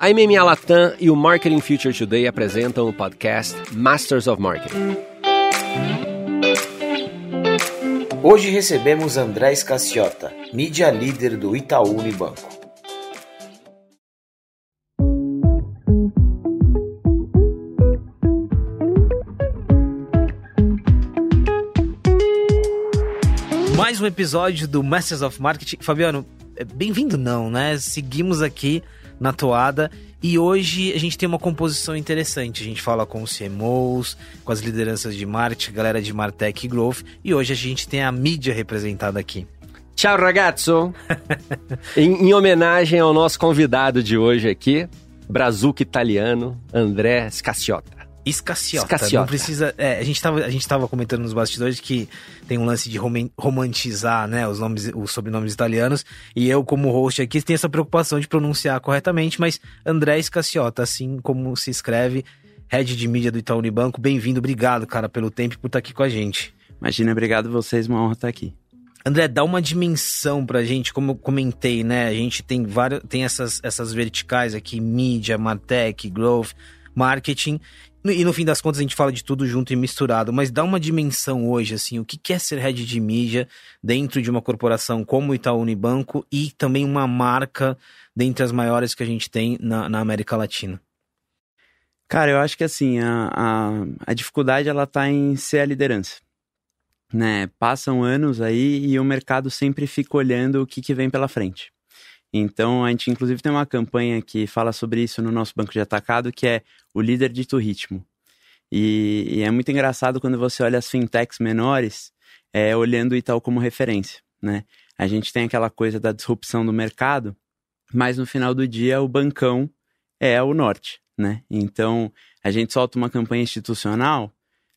A MMA Latam e o Marketing Future Today apresentam o podcast Masters of Marketing. Hoje recebemos André Escaciota, mídia líder do Itaú Unibanco. mais um episódio do Masters of Marketing. Fabiano, é, bem-vindo não, né? Seguimos aqui na toada e hoje a gente tem uma composição interessante. A gente fala com os CMOs, com as lideranças de marketing, galera de Martech e Growth e hoje a gente tem a mídia representada aqui. Ciao ragazzo! em, em homenagem ao nosso convidado de hoje aqui, brazuca italiano, André Scacciotta. Escaciota. Escaciota. Não precisa. É, a, gente tava, a gente tava comentando nos bastidores que tem um lance de romantizar, né, os nomes, os sobrenomes italianos. E eu, como host aqui, tenho essa preocupação de pronunciar corretamente, mas André Escaciota, assim como se escreve, head de mídia do Itaú Unibanco. Bem-vindo, obrigado, cara, pelo tempo e por estar aqui com a gente. Imagina, obrigado vocês, uma honra estar aqui. André, dá uma dimensão pra gente, como eu comentei, né? A gente tem várias, tem essas, essas verticais aqui, mídia, Martech, Growth, marketing. E no fim das contas a gente fala de tudo junto e misturado, mas dá uma dimensão hoje, assim, o que é ser head de mídia dentro de uma corporação como o Itaú Unibanco e também uma marca dentre as maiores que a gente tem na, na América Latina? Cara, eu acho que assim, a, a, a dificuldade ela tá em ser a liderança. Né? Passam anos aí e o mercado sempre fica olhando o que, que vem pela frente. Então, a gente inclusive tem uma campanha que fala sobre isso no nosso banco de atacado, que é o líder dito ritmo. E, e é muito engraçado quando você olha as fintechs menores, é, olhando o Itaú como referência, né? A gente tem aquela coisa da disrupção do mercado, mas no final do dia o bancão é o norte, né? Então, a gente solta uma campanha institucional,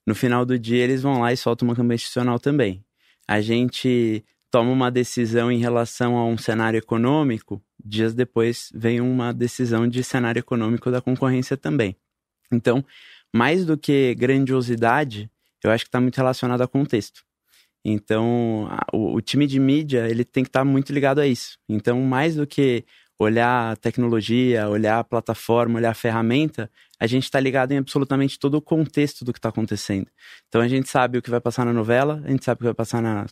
no final do dia eles vão lá e soltam uma campanha institucional também. A gente toma uma decisão em relação a um cenário econômico, dias depois vem uma decisão de cenário econômico da concorrência também. Então, mais do que grandiosidade, eu acho que está muito relacionado a contexto. Então, o, o, time de mídia, ele tem que estar tá muito ligado a isso. Então, mais do que olhar a tecnologia, olhar a plataforma, olhar a ferramenta, a gente está ligado em absolutamente todo o contexto do que está acontecendo. Então, a gente sabe o que vai passar na novela, a gente sabe o que vai passar na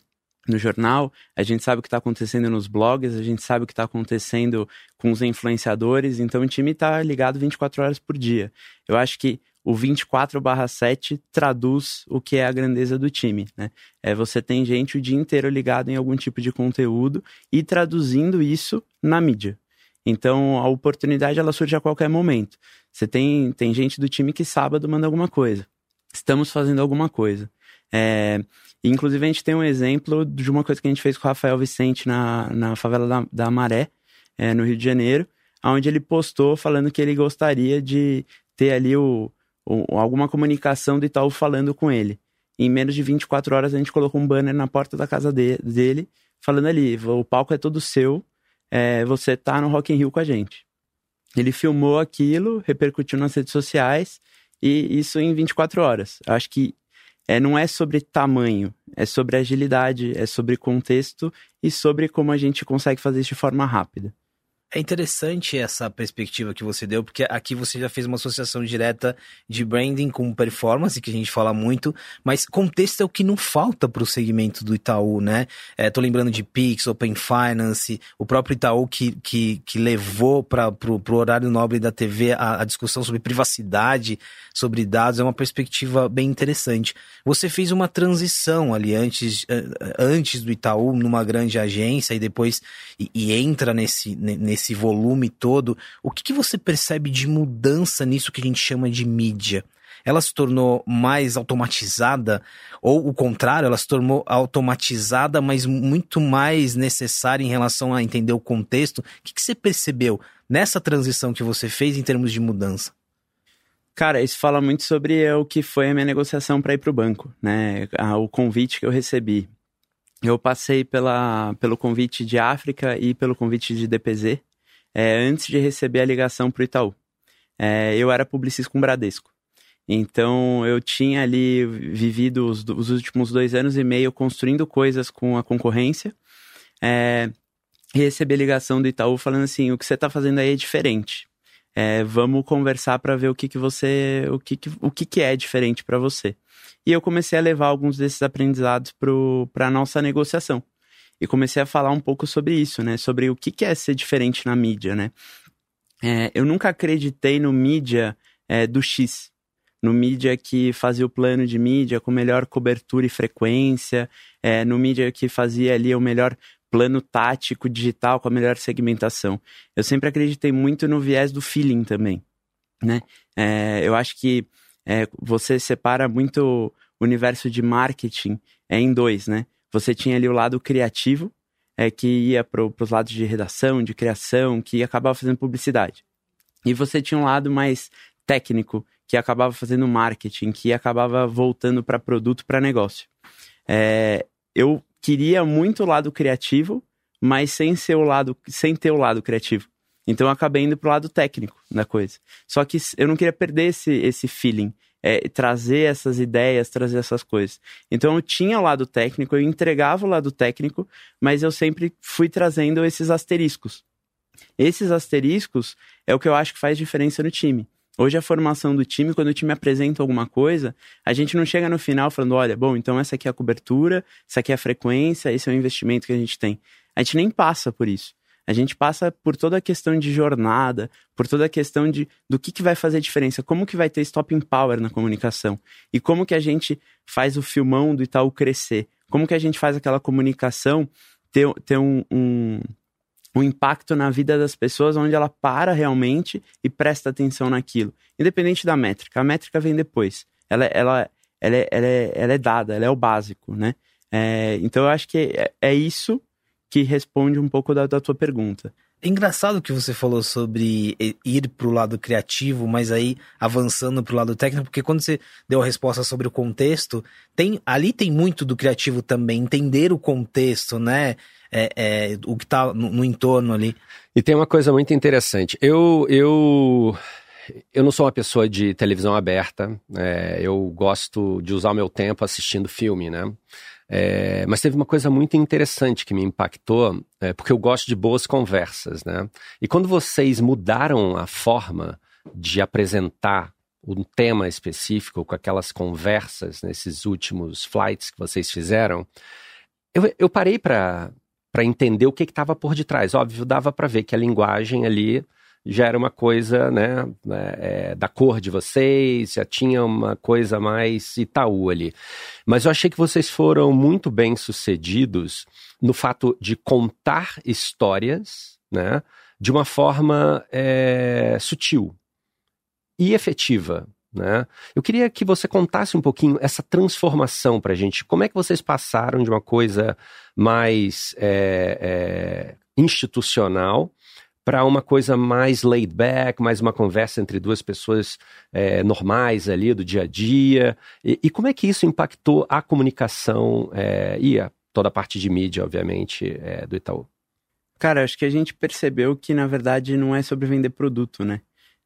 no jornal, a gente sabe o que está acontecendo nos blogs, a gente sabe o que está acontecendo com os influenciadores, então o time está ligado 24 horas por dia. Eu acho que o 24/7 traduz o que é a grandeza do time, né? É você tem gente o dia inteiro ligado em algum tipo de conteúdo e traduzindo isso na mídia. Então a oportunidade ela surge a qualquer momento. Você tem tem gente do time que sábado manda alguma coisa. Estamos fazendo alguma coisa. É, inclusive, a gente tem um exemplo de uma coisa que a gente fez com o Rafael Vicente na, na favela da, da Maré, é, no Rio de Janeiro, onde ele postou falando que ele gostaria de ter ali o, o, alguma comunicação do Itaú falando com ele. Em menos de 24 horas, a gente colocou um banner na porta da casa de, dele, falando ali: o palco é todo seu, é, você tá no Rock in Rio com a gente. Ele filmou aquilo, repercutiu nas redes sociais, e isso em 24 horas. Acho que é, não é sobre tamanho, é sobre agilidade, é sobre contexto e sobre como a gente consegue fazer isso de forma rápida. É interessante essa perspectiva que você deu, porque aqui você já fez uma associação direta de branding com performance, que a gente fala muito, mas contexto é o que não falta para o segmento do Itaú, né? É, tô lembrando de Pix, Open Finance, o próprio Itaú que, que, que levou para o horário nobre da TV a, a discussão sobre privacidade, sobre dados, é uma perspectiva bem interessante. Você fez uma transição ali antes, antes do Itaú numa grande agência e depois e, e entra nesse, nesse esse volume todo, o que, que você percebe de mudança nisso que a gente chama de mídia? ela se tornou mais automatizada, ou o contrário, ela se tornou automatizada, mas muito mais necessária em relação a entender o contexto. O que, que você percebeu nessa transição que você fez em termos de mudança? Cara, isso fala muito sobre o que foi a minha negociação para ir para o banco, né? O convite que eu recebi. Eu passei pela, pelo convite de África e pelo convite de DPZ, é, antes de receber a ligação para o Itaú. É, eu era publicista com Bradesco. Então eu tinha ali vivido os, os, últimos dois anos e meio construindo coisas com a concorrência. É, e recebi a ligação do Itaú falando assim: o que você está fazendo aí é diferente. É, vamos conversar para ver o que, que você, o que, que, o que, que é diferente para você. E eu comecei a levar alguns desses aprendizados para a nossa negociação. E comecei a falar um pouco sobre isso, né? Sobre o que, é ser diferente na mídia, né? É, eu nunca acreditei no mídia é, do X. No mídia que fazia o plano de mídia com melhor cobertura e frequência. É, no mídia que fazia ali o melhor plano tático digital com a melhor segmentação. Eu sempre acreditei muito no viés do feeling também, né? É, eu acho que é, você separa muito o universo de marketing em dois, né? Você tinha ali o lado criativo, é, que ia para os lados de redação, de criação, que acabava fazendo publicidade. E você tinha um lado mais técnico, que acabava fazendo marketing, que acabava voltando para produto, para negócio. É, eu queria muito o lado criativo, mas sem ser o lado, sem ter o lado criativo. Então eu acabei indo pro lado técnico da coisa. Só que eu não queria perder esse, esse feeling, é, trazer essas ideias, trazer essas coisas. Então eu tinha o lado técnico, eu entregava o lado técnico, mas eu sempre fui trazendo esses asteriscos. Esses asteriscos é o que eu acho que faz diferença no time. Hoje a formação do time, quando o time apresenta alguma coisa, a gente não chega no final falando, olha, bom, então essa aqui é a cobertura, essa aqui é a frequência, esse é o investimento que a gente tem. A gente nem passa por isso. A gente passa por toda a questão de jornada, por toda a questão de do que, que vai fazer diferença, como que vai ter stopping power na comunicação e como que a gente faz o filmão do Itaú crescer, como que a gente faz aquela comunicação ter, ter um, um o impacto na vida das pessoas, onde ela para realmente e presta atenção naquilo, independente da métrica. A métrica vem depois. Ela, ela, ela, é, ela, é, ela é dada, ela é o básico, né? É, então eu acho que é, é, isso que responde um pouco da, da tua pergunta. É engraçado que você falou sobre ir para o lado criativo, mas aí avançando para o lado técnico, porque quando você deu a resposta sobre o contexto, tem ali tem muito do criativo também, entender o contexto, né? É, é, o que está no, no, entorno ali. E tem uma coisa muito interessante. Eu, eu, eu não sou uma pessoa de televisão aberta. É, eu gosto de usar o meu tempo assistindo filme, né? É, mas teve uma coisa muito interessante que me impactou, é, porque eu gosto de boas conversas, né? E quando vocês mudaram a forma de apresentar um tema específico com aquelas conversas nesses últimos flights que vocês fizeram, eu, eu parei para entender o que estava por detrás. Óbvio, dava para ver que a linguagem ali já era uma coisa, né, é, da cor de vocês, já tinha uma coisa mais Itaú ali. Mas eu achei que vocês foram muito bem sucedidos no fato de contar histórias, né, de uma forma é, sutil e efetiva. Né? Eu queria que você contasse um pouquinho essa transformação para a gente. Como é que vocês passaram de uma coisa mais é, é, institucional para uma coisa mais laid back, mais uma conversa entre duas pessoas é, normais ali do dia a dia. E, e, como é que isso impactou a comunicação é, e a, toda a parte de mídia, obviamente, é, do Itaú? Cara, acho que a gente percebeu que na verdade não é sobre vender produto, né?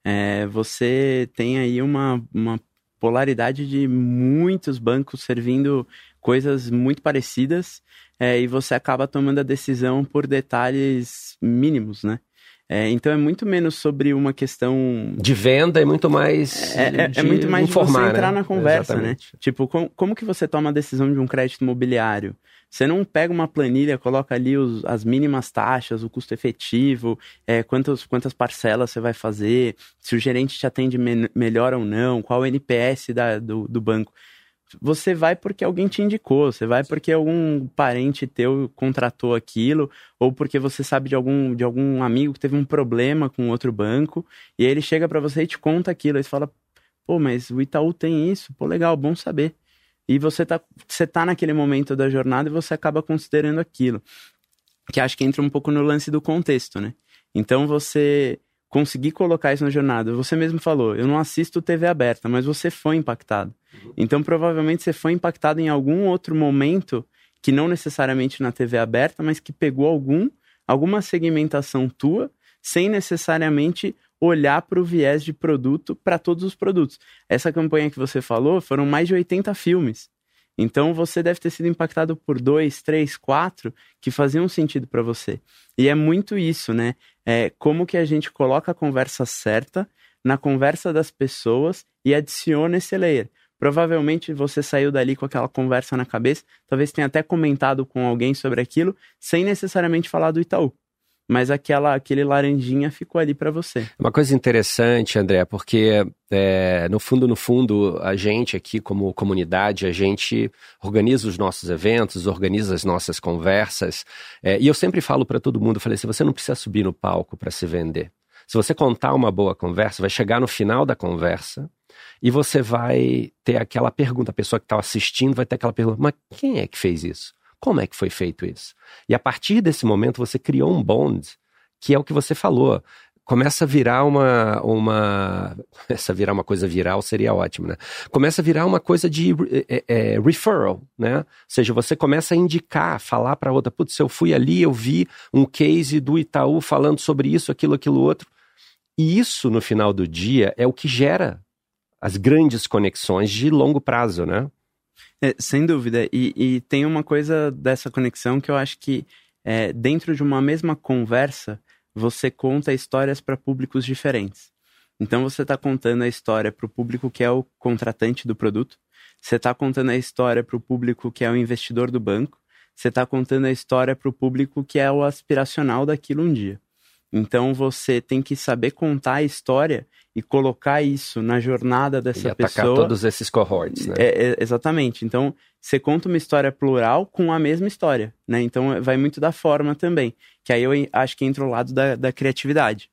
É, você tem aí uma, uma polaridade de muitos bancos servindo coisas muito parecidas é, e você acaba tomando a decisão por detalhes mínimos, né? É, então é muito menos sobre uma questão de venda e muito mais é, é, é muito mais informar, de você entrar né? na conversa, né? Exatamente. né? Tipo, com, como que você toma a decisão de um crédito imobiliário? Você não pega uma planilha, coloca ali os, as mínimas taxas, o custo efetivo, é, quantas, quantas parcelas você vai fazer, se o gerente te atende me melhor ou não, qual o NPS da, do, do banco você vai porque alguém te indicou, você vai porque algum parente teu contratou aquilo, ou porque você sabe de algum, de algum amigo que teve um problema com outro banco, e aí ele chega para você e te conta aquilo, aí você fala, pô, mas o Itaú tem isso, pô, legal, bom saber. E você tá, você tá naquele momento da jornada e você acaba considerando aquilo. Que acho que entra um pouco no lance do contexto, né? Então você conseguir colocar isso na jornada. Você mesmo falou, eu não assisto TV aberta, mas você foi impactado. Então, provavelmente você foi impactado em algum outro momento que não necessariamente na TV aberta, mas que pegou algum alguma segmentação tua sem necessariamente olhar para o viés de produto para todos os produtos. Essa campanha que você falou foram mais de 80 filmes. Então você deve ter sido impactado por dois, três, quatro que faziam sentido para você. E é muito isso, né? É como que a gente coloca a conversa certa na conversa das pessoas e adiciona esse layer. Provavelmente você saiu dali com aquela conversa na cabeça, talvez tenha até comentado com alguém sobre aquilo, sem necessariamente falar do Itaú mas aquela, aquele laranjinha ficou ali para você. Uma coisa interessante, André, porque é, no fundo, no fundo, a gente aqui como comunidade, a gente organiza os nossos eventos, organiza as nossas conversas, é, e eu sempre falo para todo mundo, falei assim, você não precisa subir no palco para se vender. Se você contar uma boa conversa, vai chegar no final da conversa e você vai ter aquela pergunta, a pessoa que está assistindo vai ter aquela pergunta, mas quem é que fez isso? Como é que foi feito isso? E a partir desse momento você criou um bond, que é o que você falou. Começa a virar uma. uma começa a virar uma coisa viral, seria ótimo, né? Começa a virar uma coisa de é, é, referral, né? Ou seja, você começa a indicar, falar para outra, putz, eu fui ali, eu vi um case do Itaú falando sobre isso, aquilo, aquilo outro. E isso, no final do dia, é o que gera as grandes conexões de longo prazo, né? É, sem dúvida. E, e, tem uma coisa dessa conexão que eu acho que é, dentro de uma mesma conversa, você conta histórias para públicos diferentes. Então você está contando a história para o público que é o contratante do produto, você está contando a história para o público que é o investidor do banco, você está contando a história para o público que é o aspiracional daquilo um dia. Então você tem que saber contar a história e colocar isso na jornada dessa e atacar pessoa. todos esses cohorts, né? É, é, exatamente. Então você conta uma história plural com a mesma história, né? Então vai muito da forma também. Que aí eu acho que entra o lado da, da criatividade.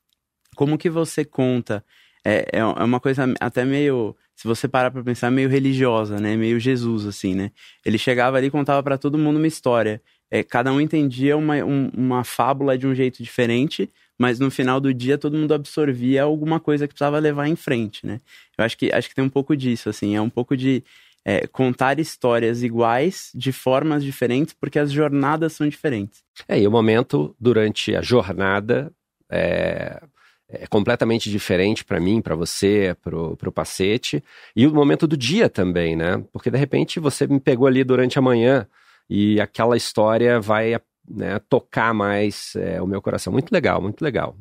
Como que você conta? É, é, é uma coisa até meio se você parar para pensar, meio religiosa, né? Meio Jesus, assim, né? Ele chegava ali e contava para todo mundo uma história. É, cada um entendia uma, um, uma fábula de um jeito diferente, mas no final do dia todo mundo absorvia alguma coisa que precisava levar em frente, né? Eu acho que, acho que tem um pouco disso, assim, é um pouco de é, contar histórias iguais de formas diferentes, porque as jornadas são diferentes. É, e o momento durante a jornada é, é completamente diferente para mim, para você, pro, pro Pacete, e o momento do dia também, né? Porque de repente você me pegou ali durante a manhã e aquela história vai né, tocar mais é, o meu coração. Muito legal, muito legal.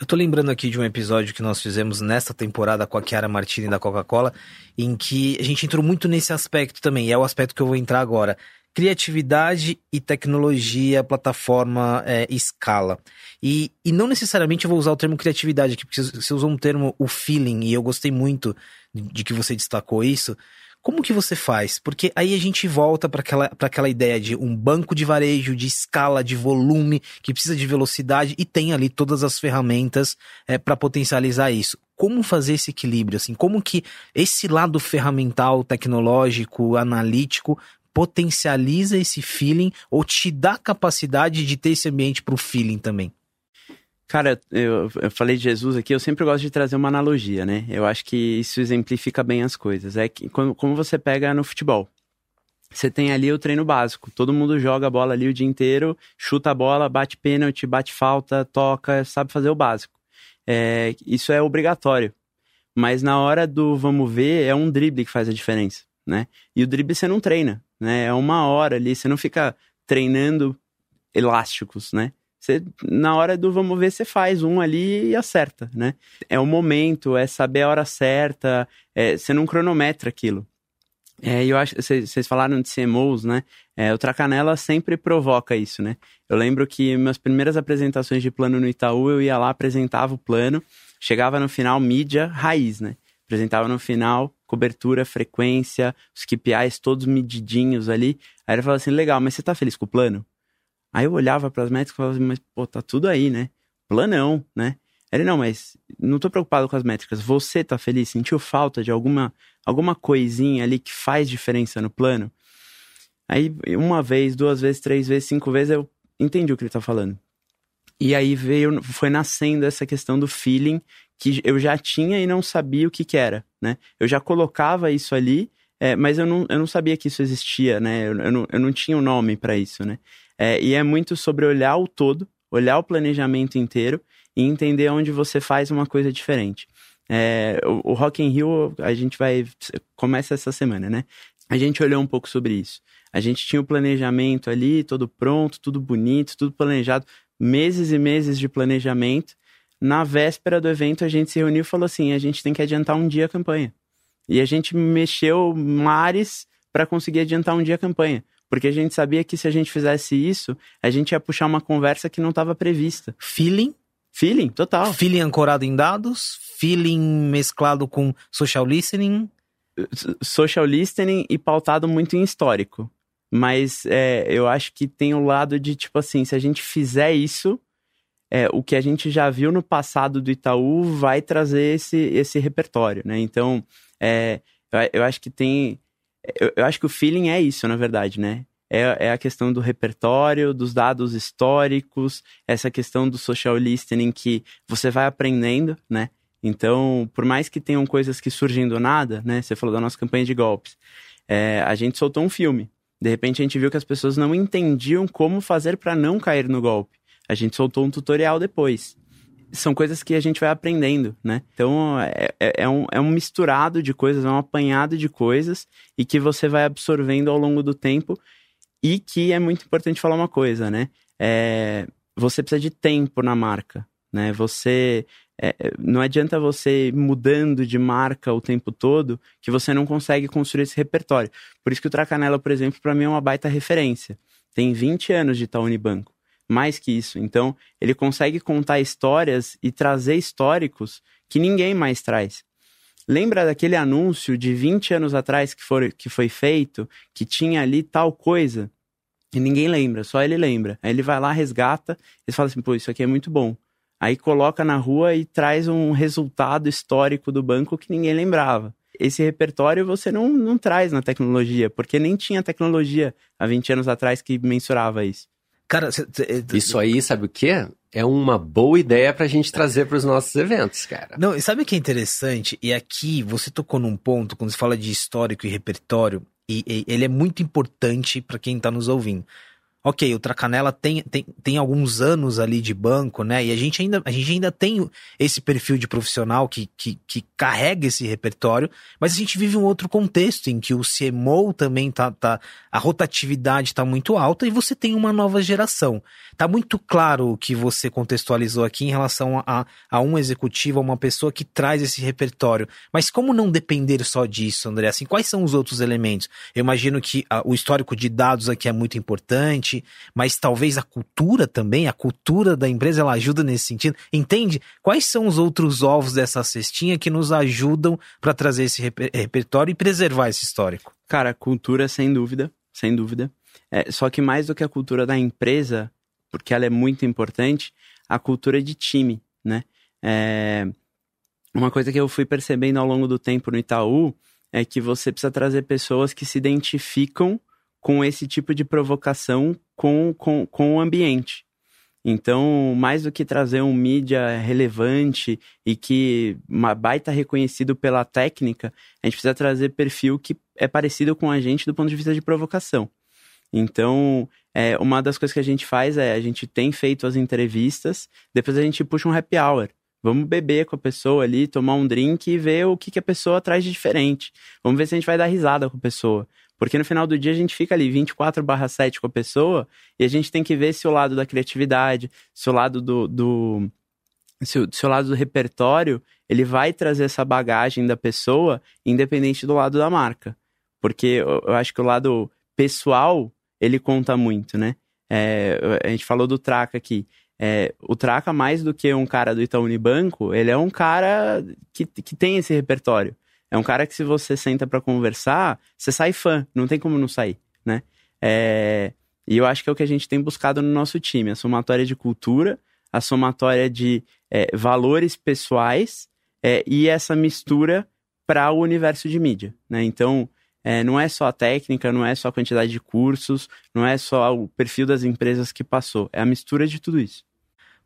Eu tô lembrando aqui de um episódio que nós fizemos nesta temporada com a Chiara Martini da Coca-Cola, em que a gente entrou muito nesse aspecto também, e é o aspecto que eu vou entrar agora. Criatividade e tecnologia, plataforma, é, escala. E, e não necessariamente eu vou usar o termo criatividade aqui, porque você usou um termo, o feeling, e eu gostei muito de que você destacou isso, como que você faz? Porque aí a gente volta para aquela, aquela ideia de um banco de varejo, de escala, de volume, que precisa de velocidade e tem ali todas as ferramentas é, para potencializar isso. Como fazer esse equilíbrio? Assim, como que esse lado ferramental, tecnológico, analítico potencializa esse feeling ou te dá capacidade de ter esse ambiente para o feeling também? Cara, eu, eu, falei de Jesus aqui, eu sempre gosto de trazer uma analogia, né? Eu acho que isso exemplifica bem as coisas. É que como, como você pega no futebol. Você tem ali o treino básico. Todo mundo joga a bola ali o dia inteiro, chuta a bola, bate pênalti, bate falta, toca, sabe fazer o básico. É, isso é obrigatório. Mas na hora do vamos ver, é um drible que faz a diferença, né? E o drible você não treina, né? É uma hora ali, você não fica treinando elásticos, né? Você, na hora do vamos ver, você faz um ali e acerta, né? É o momento, é saber a hora certa, é, você não cronometra aquilo. É, eu acho, vocês falaram de CMOs, né? É, o Tracanela sempre provoca isso, né? Eu lembro que minhas primeiras apresentações de plano no Itaú, eu ia lá, apresentava o plano, chegava no final, mídia raiz, né? Apresentava no final, cobertura, frequência, os KPIs todos medidinhos ali. Aí ele falava assim, legal, mas você tá feliz com o plano? Aí eu olhava para as métricas e falava assim, mas pô, tá tudo aí, né? Planão, né? Ele, não, mas não tô preocupado com as métricas. Você tá feliz? Sentiu falta de alguma, alguma coisinha ali que faz diferença no plano? Aí, uma vez, duas vezes, três vezes, cinco vezes, eu entendi o que ele tá falando. E aí veio, foi nascendo essa questão do feeling que eu já tinha e não sabia o que que era, né? Eu já colocava isso ali, é, mas eu não, eu não sabia que isso existia, né? Eu, eu, não, eu não tinha um nome para isso, né? É, e é muito sobre olhar o todo, olhar o planejamento inteiro e entender onde você faz uma coisa diferente. É, o, o Rock in Rio, a gente vai... Começa essa semana, né? A gente olhou um pouco sobre isso. A gente tinha o planejamento ali, todo pronto, tudo bonito, tudo planejado. meses e meses de planejamento. Na véspera do evento, a gente se reuniu e falou assim: a gente tem que adiantar um dia a campanha. E a gente mexeu mares para conseguir adiantar um dia a campanha. Porque a gente sabia que se a gente fizesse isso, a gente ia puxar uma conversa que não estava prevista. Feeling? Feeling, total. Feeling ancorado em dados, feeling mesclado com social listening. Social listening e pautado muito em histórico. Mas é, eu acho que tem o lado de, tipo assim, se a gente fizer isso, é, o que a gente já viu no passado do Itaú vai trazer esse, esse repertório, né? Então, é, eu acho que tem eu, eu, acho que o feeling é isso, na verdade, né? É, é, a questão do repertório, dos dados históricos, essa questão do social listening que você vai aprendendo, né? Então, por mais que tenham coisas que surgem do nada, né? Você falou da nossa campanha de golpes. É, a gente soltou um filme. De repente a gente viu que as pessoas não entendiam como fazer para não cair no golpe. A gente soltou um tutorial depois são coisas que a gente vai aprendendo, né? Então é, é, é, um, é um misturado de coisas, é um apanhado de coisas e que você vai absorvendo ao longo do tempo e que é muito importante falar uma coisa, né? É, você precisa de tempo na marca, né? Você é, não adianta você ir mudando de marca o tempo todo que você não consegue construir esse repertório. Por isso que o Tracanela, por exemplo, para mim é uma baita referência. Tem 20 anos de Itaú Unibanco mais que isso. Então, ele consegue contar histórias e trazer históricos que ninguém mais traz. Lembra daquele anúncio de 20 anos atrás que, for, que foi feito, que tinha ali tal coisa? E ninguém lembra, só ele lembra. Aí ele vai lá, resgata, e fala assim: pô, isso aqui é muito bom. Aí coloca na rua e traz um resultado histórico do banco que ninguém lembrava. Esse repertório você não, não traz na tecnologia, porque nem tinha tecnologia há 20 anos atrás que mensurava isso. Cara, cê, cê, isso aí, sabe o quê? É uma boa ideia pra gente trazer para os nossos eventos, cara. Não, e sabe o que é interessante? E aqui você tocou num ponto, quando você fala de histórico e repertório, e, e ele é muito importante para quem tá nos ouvindo ok, o Tracanela tem, tem, tem alguns anos ali de banco, né? E a gente ainda, a gente ainda tem esse perfil de profissional que, que, que carrega esse repertório, mas a gente vive um outro contexto em que o CMO também tá, tá a rotatividade está muito alta e você tem uma nova geração. Tá muito claro o que você contextualizou aqui em relação a, a um executivo, a uma pessoa que traz esse repertório. Mas como não depender só disso, André? Assim, quais são os outros elementos? Eu imagino que a, o histórico de dados aqui é muito importante mas talvez a cultura também, a cultura da empresa, ela ajuda nesse sentido. Entende? Quais são os outros ovos dessa cestinha que nos ajudam para trazer esse reper repertório e preservar esse histórico? Cara, cultura, sem dúvida, sem dúvida. É, só que mais do que a cultura da empresa, porque ela é muito importante, a cultura de time, né? É, uma coisa que eu fui percebendo ao longo do tempo no Itaú é que você precisa trazer pessoas que se identificam com esse tipo de provocação com, com, com o ambiente. Então, mais do que trazer um mídia relevante e que uma baita reconhecido pela técnica, a gente precisa trazer perfil que é parecido com a gente do ponto de vista de provocação. Então, é, uma das coisas que a gente faz é a gente tem feito as entrevistas, depois a gente puxa um happy hour. Vamos beber com a pessoa ali, tomar um drink e ver o que, que a pessoa traz de diferente. Vamos ver se a gente vai dar risada com a pessoa. Porque no final do dia a gente fica ali 24 barra 7 com a pessoa e a gente tem que ver se o lado da criatividade, se o lado do, do se o, se o lado do repertório, ele vai trazer essa bagagem da pessoa, independente do lado da marca. Porque eu, eu acho que o lado pessoal, ele conta muito, né? É, a gente falou do Traca aqui. É, o Traca, mais do que um cara do Itaú Unibanco, ele é um cara que, que tem esse repertório. É um cara que se você senta para conversar, você sai fã, não tem como não sair, né? É... E eu acho que é o que a gente tem buscado no nosso time, a somatória de cultura, a somatória de é, valores pessoais é, e essa mistura para o universo de mídia, né? Então, é, não é só a técnica, não é só a quantidade de cursos, não é só o perfil das empresas que passou, é a mistura de tudo isso.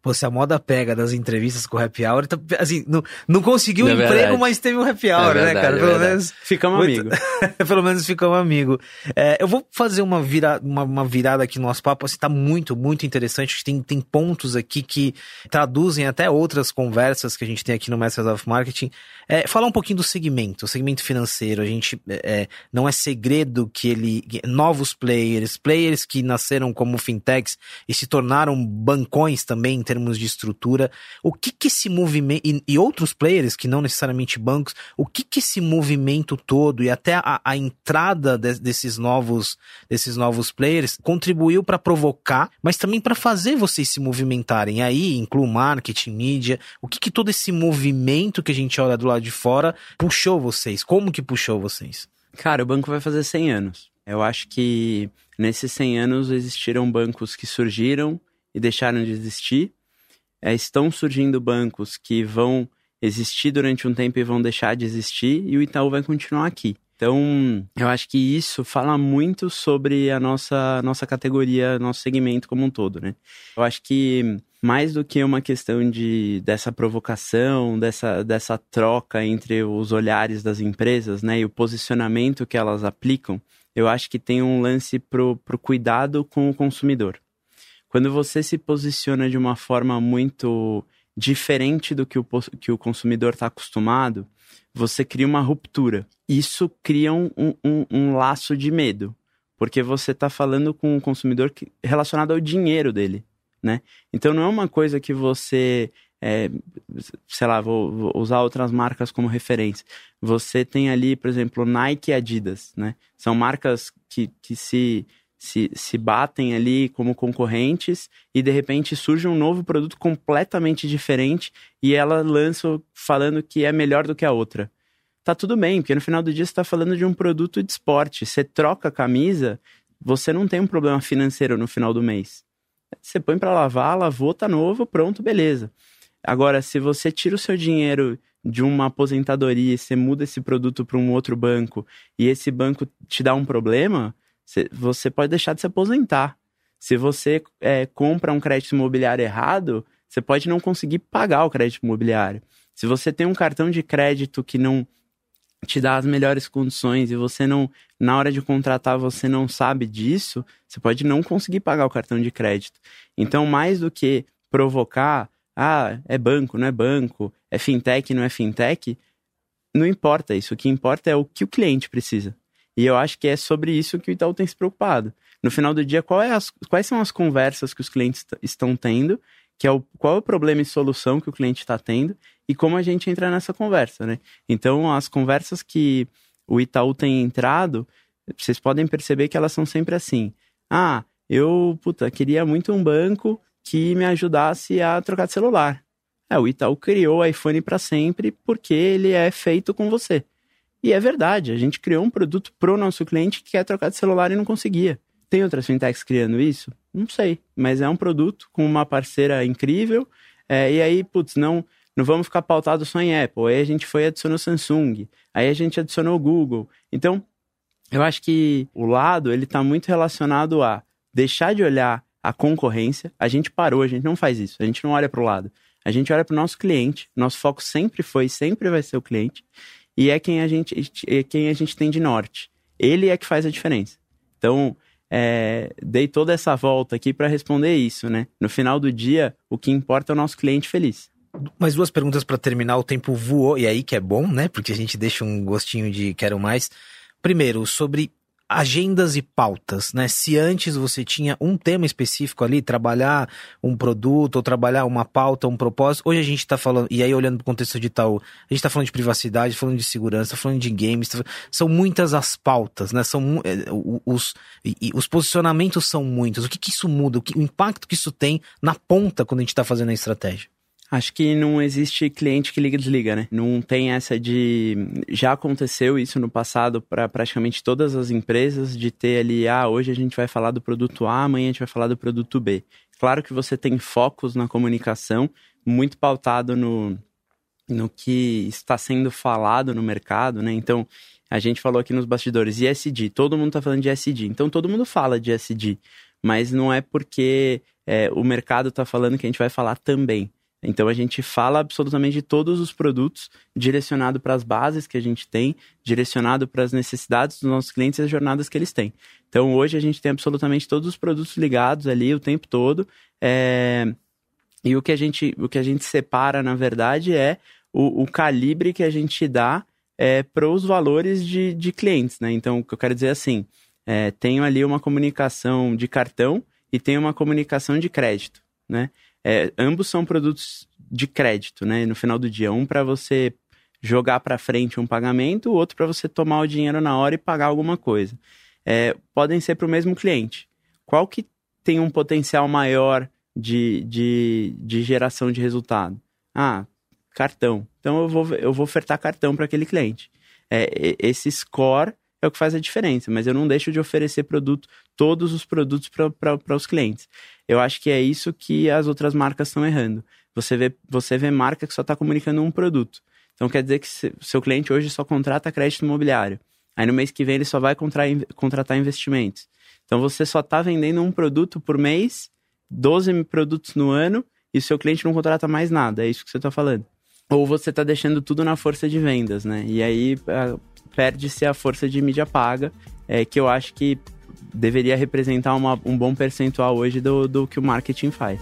Pô, se a moda pega das entrevistas com o happy hour, tá, assim, não, não conseguiu É um emprego, verdade. mas teve um happy hour, É né, verdade, cara? é Pelo verdade. menos. Ficamos Muito- amigos. Pelo menos ficou um amigo. É, eu vou fazer uma, vira, uma, uma virada aqui no nosso papo. Assim, tá muito, muito interessante. Acho que Tem, tem pontos aqui que traduzem até outras conversas que a gente tem aqui no Masters of Marketing. É, falar um pouquinho do segmento, o segmento financeiro. A gente é, é, não é segredo que ele. novos players, players que nasceram como fintechs e se tornaram bancões também termos de estrutura. O que que esse movimento. E, e outros players que não necessariamente bancos, o que que esse movimento todo e até a, a entrada de- desses novos desses novos players contribuiu para provocar, mas também para fazer vocês se movimentarem. Aí inclui marketing, mídia. O que que todo esse movimento que a gente olha do lado de fora puxou vocês? Como que puxou vocês? Cara, o banco vai fazer 100 anos. Eu acho que nesses 100 anos existiram bancos que surgiram e deixaram de existir. É, estão surgindo bancos que vão existir durante um tempo e vão deixar de existir, e o Itaú vai continuar aqui. Então, eu acho que isso fala muito sobre a nossa, nossa categoria, nosso segmento como um todo, né? Eu acho que mais do que uma questão de, dessa provocação, dessa, dessa troca entre os olhares das empresas, né, e o posicionamento que elas aplicam, eu acho que tem um lance pro, pro cuidado com o consumidor. Quando você se posiciona de uma forma muito diferente do que o, que o consumidor está acostumado, você cria uma ruptura. Isso cria um, um- um, um laço de medo, porque você está falando com o consumidor que- relacionado ao dinheiro dele, né? Então não é uma coisa que você, é, sei lá, vou, vou usar outras marcas como referência. Você tem ali, por exemplo, Nike e Adidas, né? São marcas que, que se se, se batem ali como concorrentes e de repente surge um novo produto completamente diferente e ela lança falando que é melhor do que a outra. Tá tudo bem, porque no final do dia você está falando de um produto de esporte. Você troca a camisa, você não tem um problema financeiro no final do mês. Você põe para lavar, lavou, tá novo, pronto, beleza. Agora, se você tira o seu dinheiro de uma aposentadoria e você muda esse produto para um outro banco e esse banco te dá um problema, você pode deixar de se aposentar. Se você é, compra um crédito imobiliário errado, você pode não conseguir pagar o crédito imobiliário. Se você tem um cartão de crédito que não te dá as melhores condições e você não, na hora de contratar, você não sabe disso, você pode não conseguir pagar o cartão de crédito. Então, mais do que provocar, ah, é banco, não é banco, é fintech, não é fintech, não importa isso. O que importa é o que o cliente precisa. E eu acho que é sobre isso que o Itaú tem se preocupado. No final do dia, é as- quais são as conversas que os clientes estão tendo, que é o, qual é o problema e solução que o cliente está tendo e como a gente entra nessa conversa, né? Então, as conversas que o Itaú tem entrado, vocês podem perceber que elas são sempre assim. Ah, eu, puta, queria muito um banco que me ajudasse a trocar de celular. É, o Itaú criou o iPhone para sempre porque ele é feito com você. E é verdade, a gente criou um produto pro nosso cliente que quer trocar de celular e não conseguia. Tem outras fintechs criando isso? Não sei, mas é um produto com uma parceira incrível. é, e aí, putz, não, não vamos ficar pautados só em Apple. Aí a gente foi e adicionou Samsung. Aí a gente adicionou Google. Então, eu acho que o lado, ele tá muito relacionado a deixar de olhar a concorrência. A gente parou, a gente não faz isso. A gente não olha pro lado. A gente olha pro nosso cliente. Nosso foco sempre foi sempre vai ser o cliente e é quem a gente é quem a gente tem de norte. Ele é que faz a diferença. Então, é, dei toda essa volta aqui para responder isso, né? No final do dia, o que importa é o nosso cliente feliz. Mais duas perguntas para terminar. O tempo voou, e aí que é bom, né? Porque a gente deixa um gostinho de quero mais. Primeiro, sobre agendas e pautas, né? Se antes você tinha um tema específico ali, trabalhar um produto ou trabalhar uma pauta, um propósito, hoje a gente tá falando, e aí olhando pro contexto de a gente tá falando de privacidade, falando de segurança, falando de games, tá- são muitas as pautas, né? São eh, o- os, os posicionamentos são muitos. O que que isso muda? O, que- o impacto que isso tem na ponta quando a gente tá fazendo a estratégia? Acho que não existe cliente que liga e desliga, né? Não tem essa de. Já aconteceu isso no passado para praticamente todas as empresas, de ter ali, ah, hoje a gente vai falar do produto A, amanhã a gente vai falar do produto B. Claro que você tem focos na comunicação, muito pautado no, no que está sendo falado no mercado, né? Então, a gente falou aqui nos bastidores, ISD, todo mundo está falando de ISD, então todo mundo fala de ISD. mas não é porque é, o mercado está falando que a gente vai falar também. Então a gente fala absolutamente de todos os produtos, direcionado para as bases que a gente tem, direcionado para as necessidades dos nossos clientes e as jornadas que eles têm. Então hoje a gente tem absolutamente todos os produtos ligados ali o tempo todo. É... E o que, a gente, o que a gente separa, na verdade, é o, o calibre que a gente dá é, para os valores de, de clientes. Né? Então, o que eu quero dizer é assim: é, tenho ali uma comunicação de cartão e tenho uma comunicação de crédito. Né? É, ambos são produtos de crédito, né? No final do dia, um para você jogar para frente um pagamento, o outro para você tomar o dinheiro na hora e pagar alguma coisa. É, podem ser para o mesmo cliente. Qual que tem um potencial maior de, de, de geração de resultado? Ah, cartão. Então eu vou, eu vou ofertar cartão para aquele cliente. É, esse score é o que faz a diferença, mas eu não deixo de oferecer produto, todos os produtos para os clientes. Eu acho que é isso que as outras marcas estão errando. Você vê, você vê marca que só está comunicando um produto. Então quer dizer que seu cliente hoje só contrata crédito imobiliário. Aí no mês que vem ele só vai contratar investimentos. Então você só está vendendo um produto por mês, 12 produtos no ano, e seu cliente não contrata mais nada. É isso que você está falando. Ou você está deixando tudo na força de vendas, né? E aí perde-se a força de mídia paga, é, que eu acho que deveria representar uma, um bom percentual hoje do, do que o marketing faz.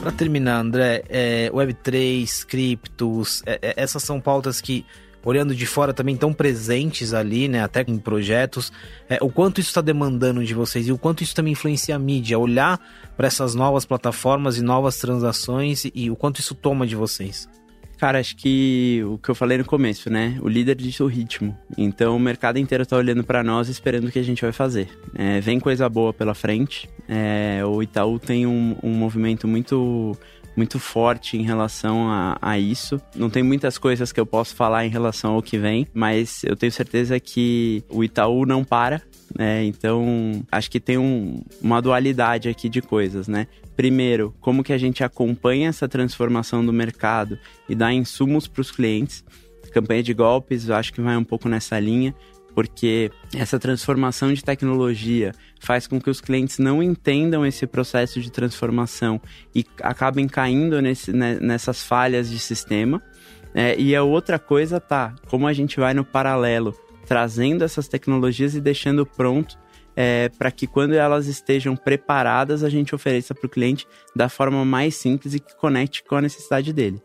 Para terminar, André, é, Web3, criptos, é, é, essas são pautas que, olhando de fora, também estão presentes ali, né? Até em projetos. É, o quanto isso está demandando de vocês e o quanto isso também influencia a mídia, olhar para essas novas plataformas e novas transações e, e o quanto isso toma de vocês. Cara, acho que o que eu falei no começo, né? O líder diz o ritmo. Então o mercado inteiro tá olhando para nós esperando o que a gente vai fazer. É, vem coisa boa pela frente. É, o Itaú tem um, um movimento muito muito forte em relação a, a, isso. Não tem muitas coisas que eu posso falar em relação ao que vem, mas eu tenho certeza que o Itaú não para. Né? Então, acho que tem um, uma dualidade aqui de coisas, né? primeiro, como que a gente acompanha essa transformação do mercado e dá insumos para os clientes. campanha de golpes, eu acho que vai um pouco nessa linha, porque essa transformação de tecnologia faz com que os clientes não entendam esse processo de transformação e acabem caindo nesse, né, nessas falhas de sistema. É, e a outra coisa tá, como a gente vai no paralelo, trazendo essas tecnologias e deixando pronto é, para que quando elas estejam preparadas, a gente ofereça para o cliente da forma mais simples e que conecte com a necessidade dele.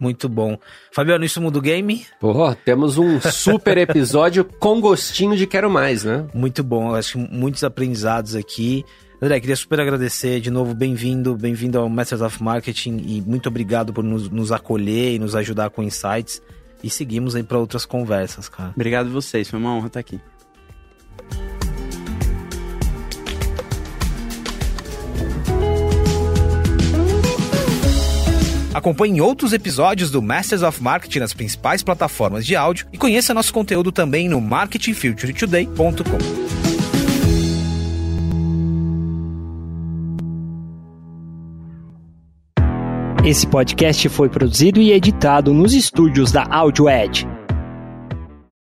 Muito bom. Fabiano, isso muda o game? Pô, temos um super episódio com gostinho de quero mais, né? Muito bom, acho que muitos aprendizados aqui. André, queria super agradecer de novo, bem-vindo, bem-vindo ao Masters of Marketing e muito obrigado por nos, nos acolher e nos ajudar com insights. E seguimos aí para outras conversas, cara. Obrigado a vocês, foi uma honra estar aqui. Acompanhe outros episódios do Masters of Marketing nas principais plataformas de áudio e conheça nosso conteúdo também no marketingfuturetoday.com. Esse podcast foi produzido e editado nos estúdios da AudioEd